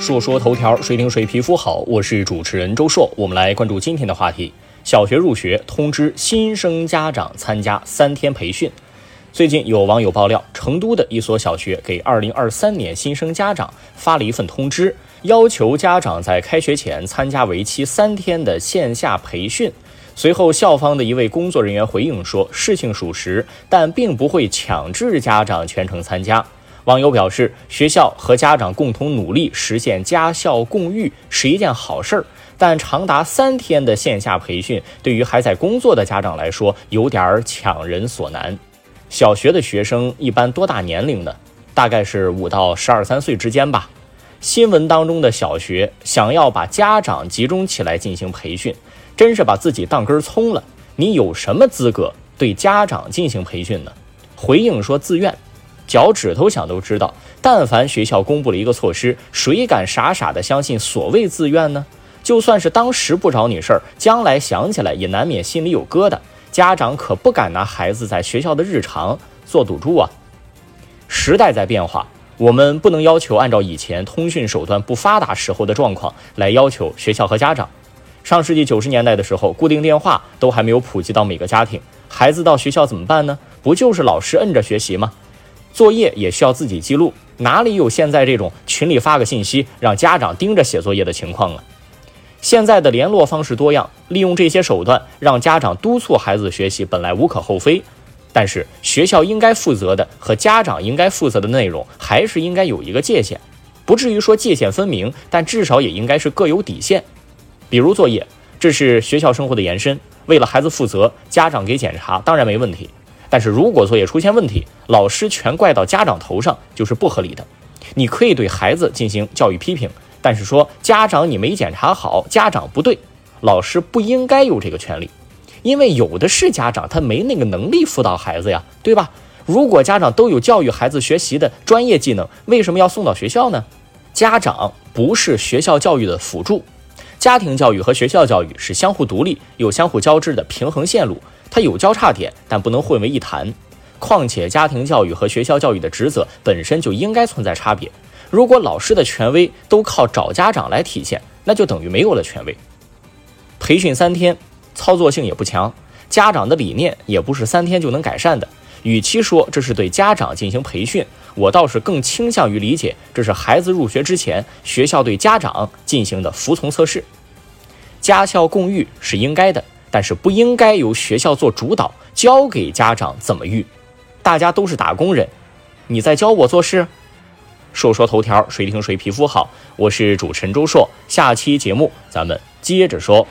说说头条，谁听谁皮肤好。我是主持人周硕，我们来关注今天的话题：小学入学通知新生家长参加三天培训。最近有网友爆料，成都的一所小学给2023年新生家长发了一份通知，要求家长在开学前参加为期三天的线下培训。随后，校方的一位工作人员回应说，事情属实，但并不会强制家长全程参加。网友表示，学校和家长共同努力实现家校共育是一件好事儿，但长达三天的线下培训对于还在工作的家长来说有点儿强人所难。小学的学生一般多大年龄呢？大概是五到十二三岁之间吧。新闻当中的小学想要把家长集中起来进行培训，真是把自己当根葱了。你有什么资格对家长进行培训呢？回应说自愿。脚趾头想都知道，但凡学校公布了一个措施，谁敢傻傻的相信所谓自愿呢？就算是当时不找你事儿，将来想起来也难免心里有疙瘩。家长可不敢拿孩子在学校的日常做赌注啊！时代在变化，我们不能要求按照以前通讯手段不发达时候的状况来要求学校和家长。上世纪九十年代的时候，固定电话都还没有普及到每个家庭，孩子到学校怎么办呢？不就是老师摁着学习吗？作业也需要自己记录，哪里有现在这种群里发个信息让家长盯着写作业的情况啊？现在的联络方式多样，利用这些手段让家长督促孩子学习本来无可厚非，但是学校应该负责的和家长应该负责的内容还是应该有一个界限，不至于说界限分明，但至少也应该是各有底线。比如作业，这是学校生活的延伸，为了孩子负责，家长给检查当然没问题。但是如果作业出现问题，老师全怪到家长头上就是不合理的。你可以对孩子进行教育批评，但是说家长你没检查好，家长不对，老师不应该有这个权利，因为有的是家长他没那个能力辅导孩子呀，对吧？如果家长都有教育孩子学习的专业技能，为什么要送到学校呢？家长不是学校教育的辅助，家庭教育和学校教育是相互独立又相互交织的平衡线路。它有交叉点，但不能混为一谈。况且，家庭教育和学校教育的职责本身就应该存在差别。如果老师的权威都靠找家长来体现，那就等于没有了权威。培训三天，操作性也不强，家长的理念也不是三天就能改善的。与其说这是对家长进行培训，我倒是更倾向于理解这是孩子入学之前学校对家长进行的服从测试。家校共育是应该的。但是不应该由学校做主导，交给家长怎么育。大家都是打工人，你在教我做事。说说头条，谁听谁皮肤好。我是主持人周硕，下期节目咱们接着说。